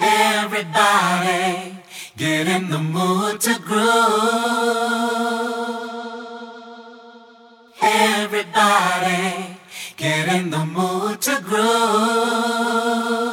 Everybody get in the mood to groove. Everybody get in the mood to groove.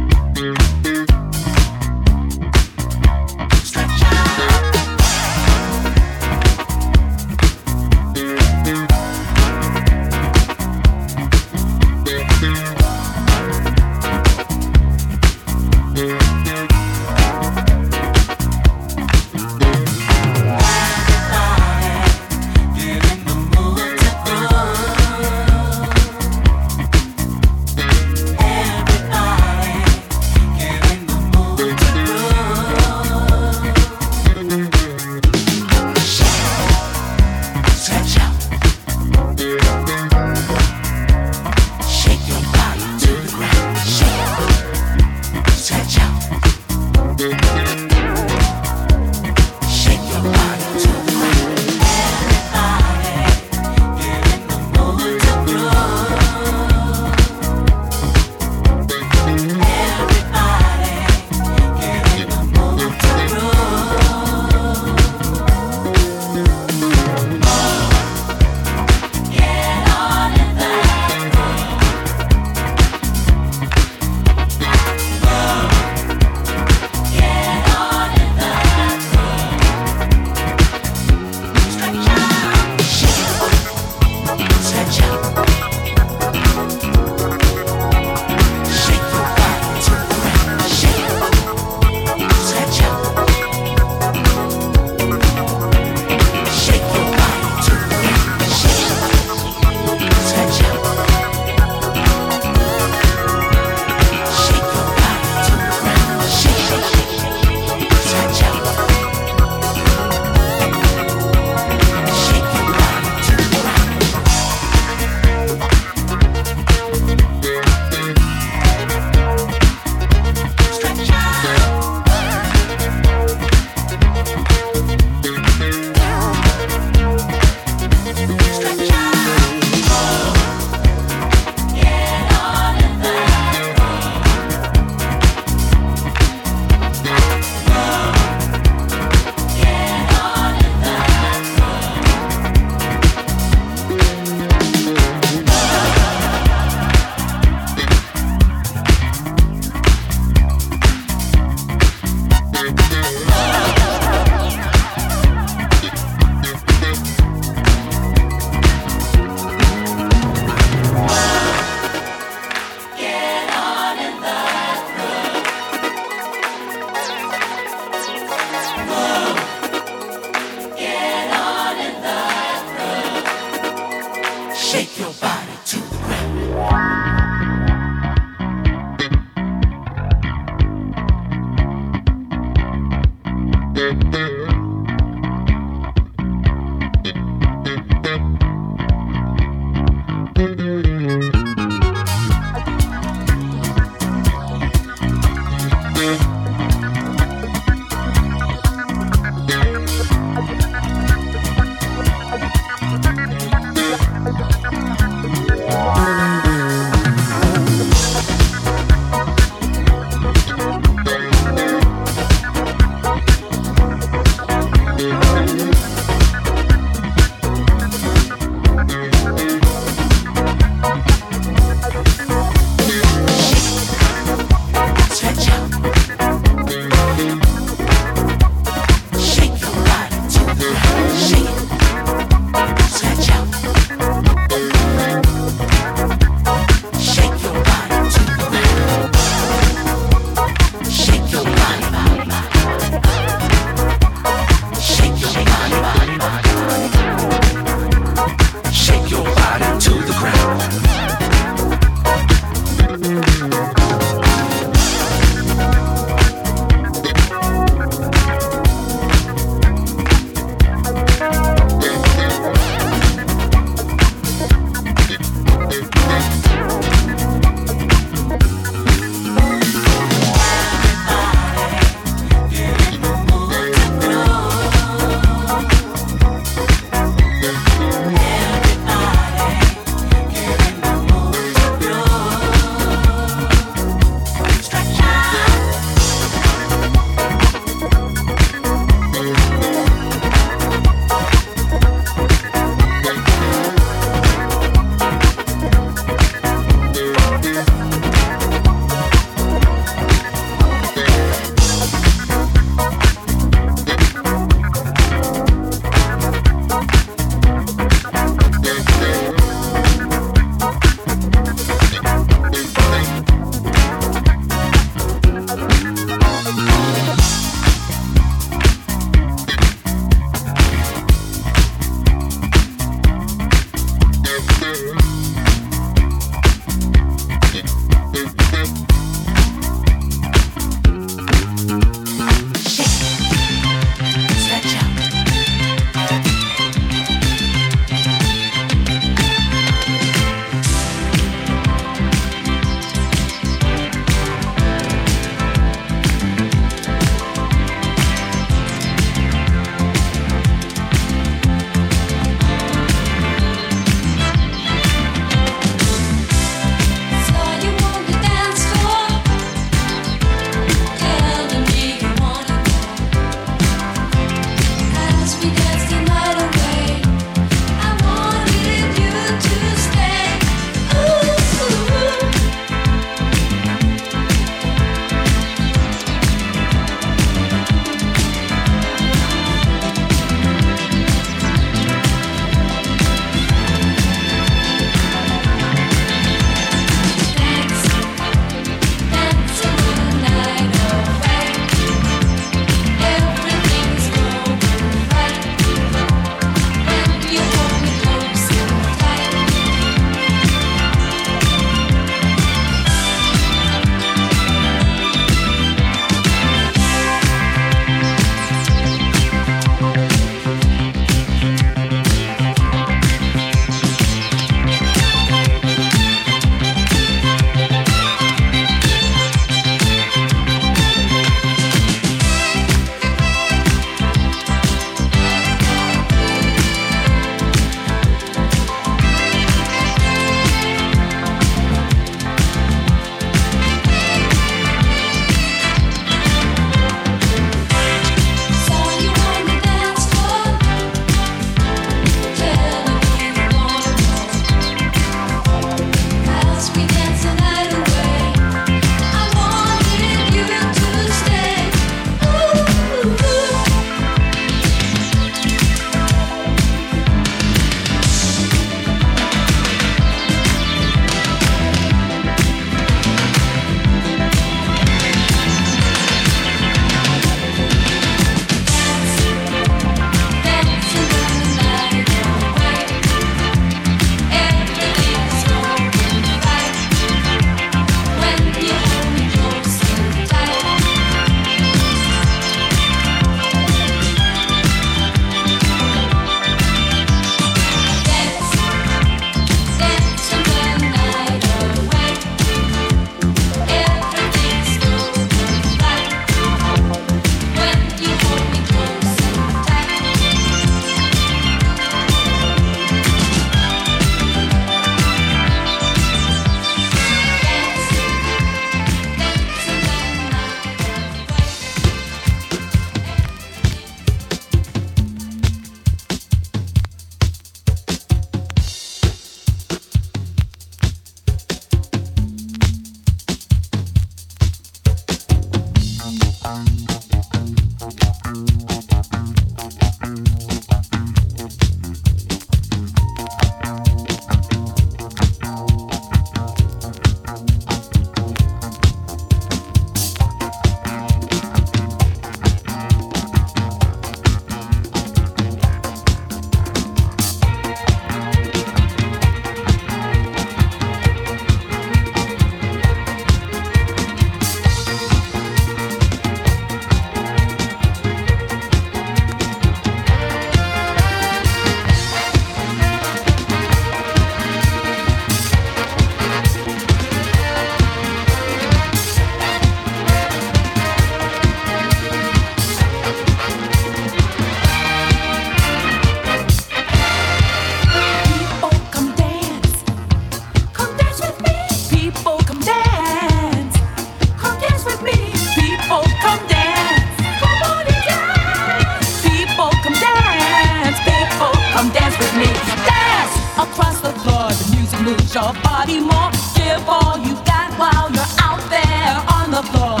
The floor.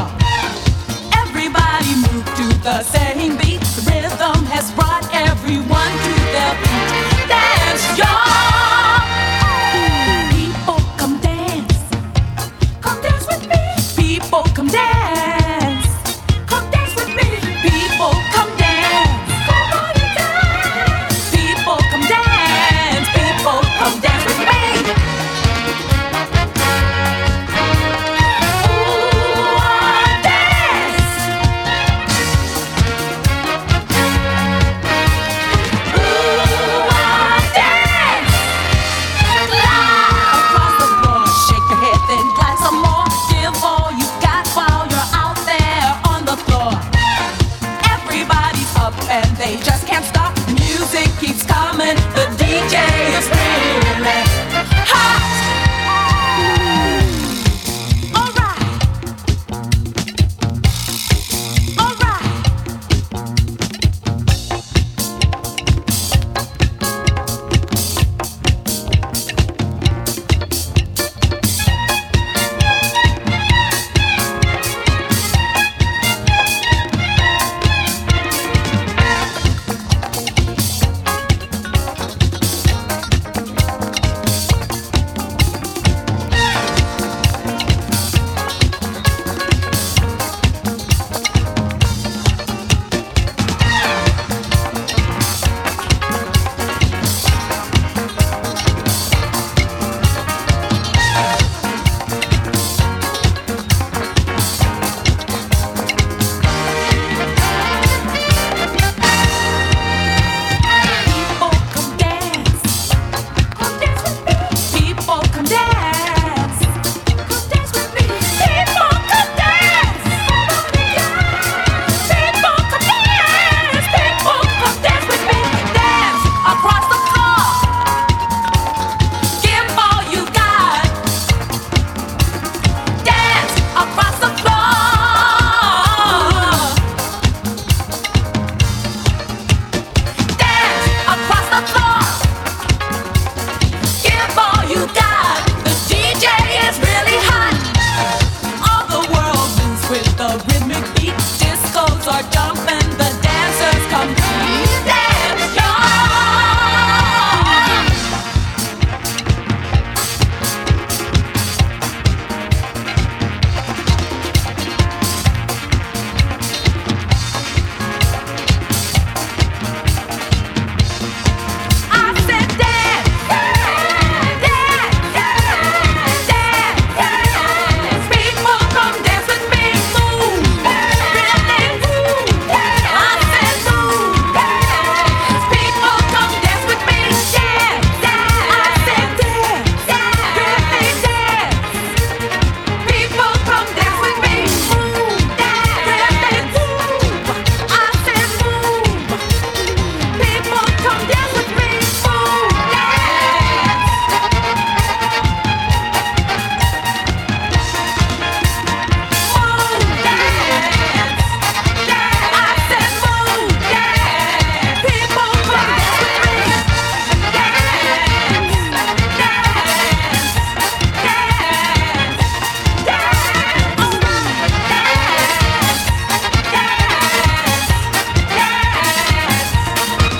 Everybody move to the same beat. The rhythm has brought everyone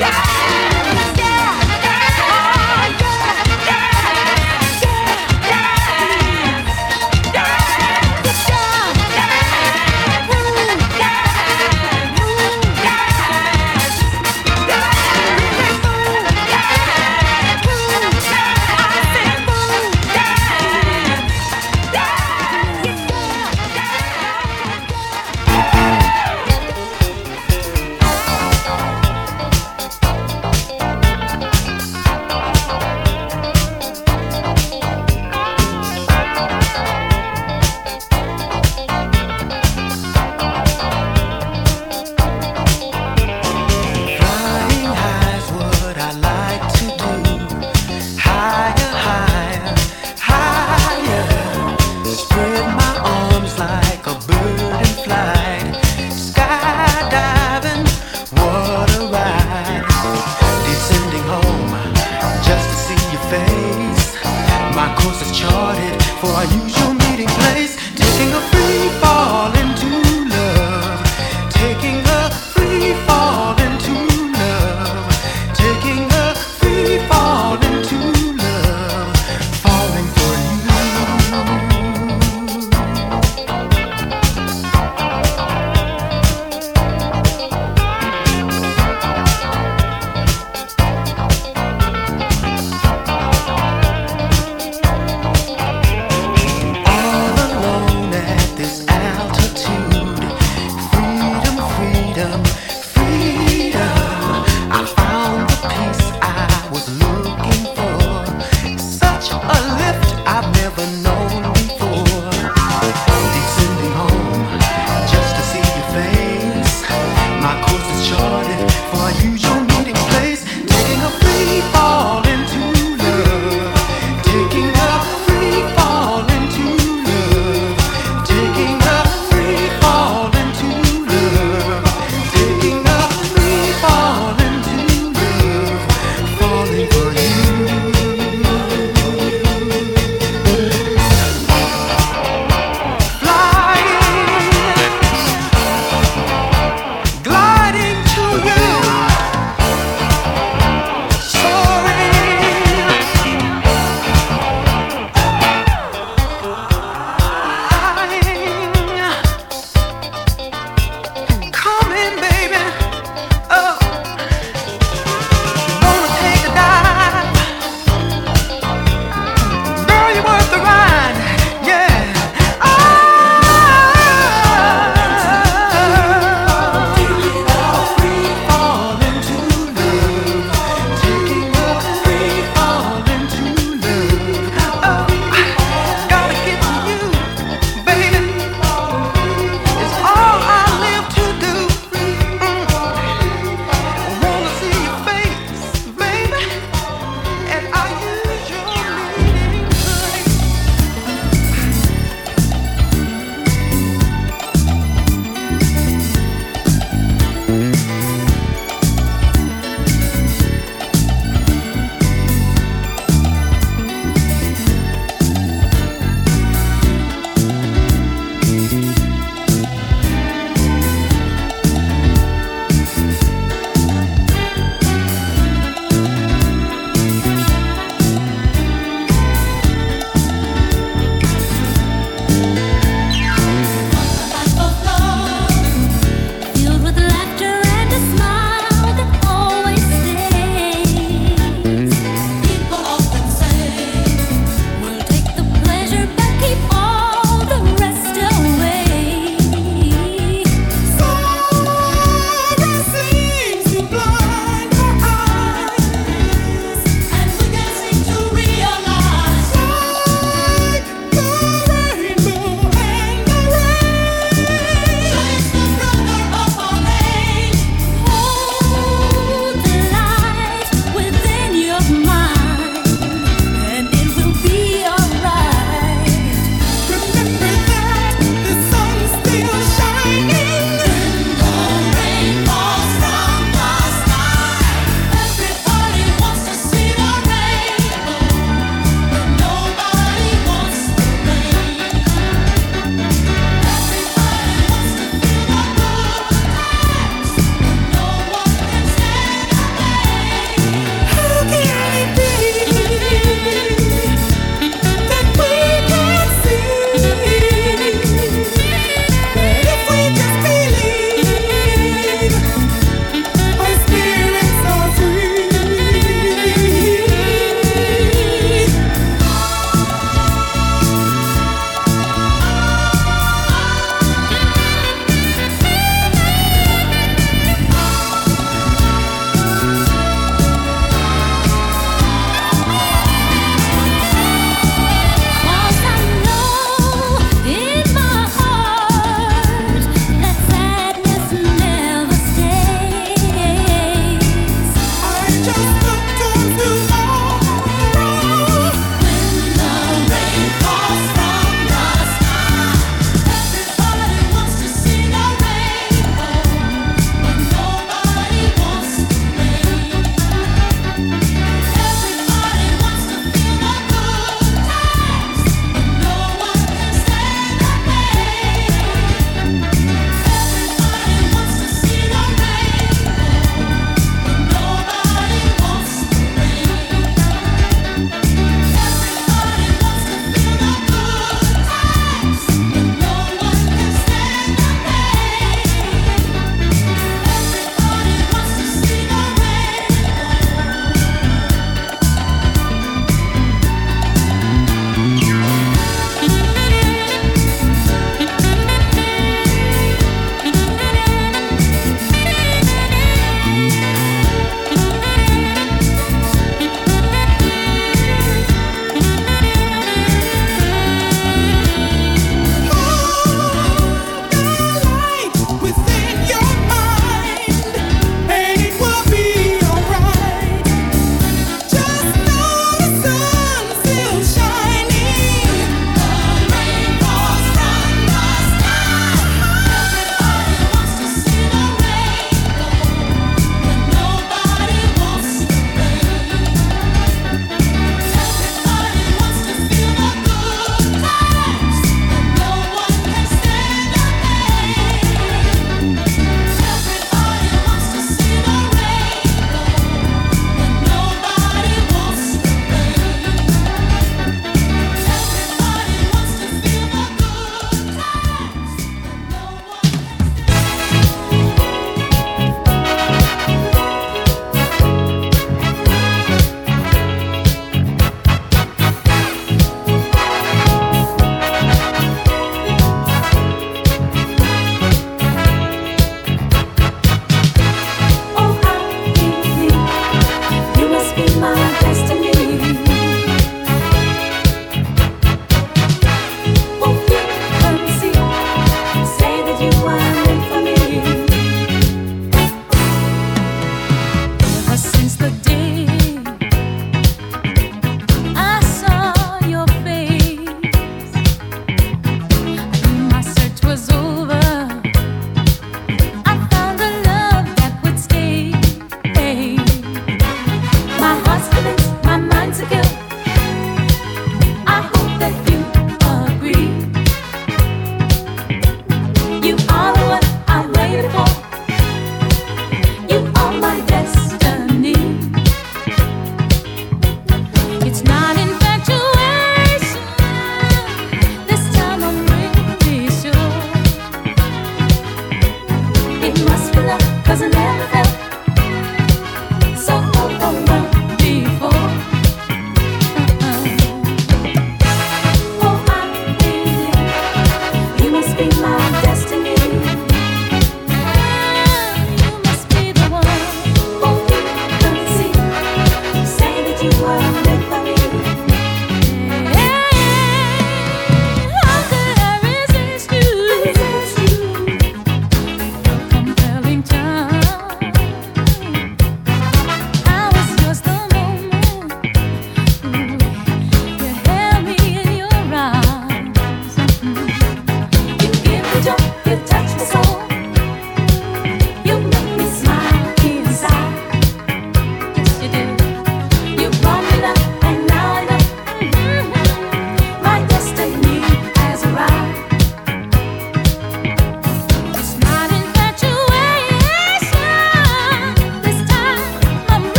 die.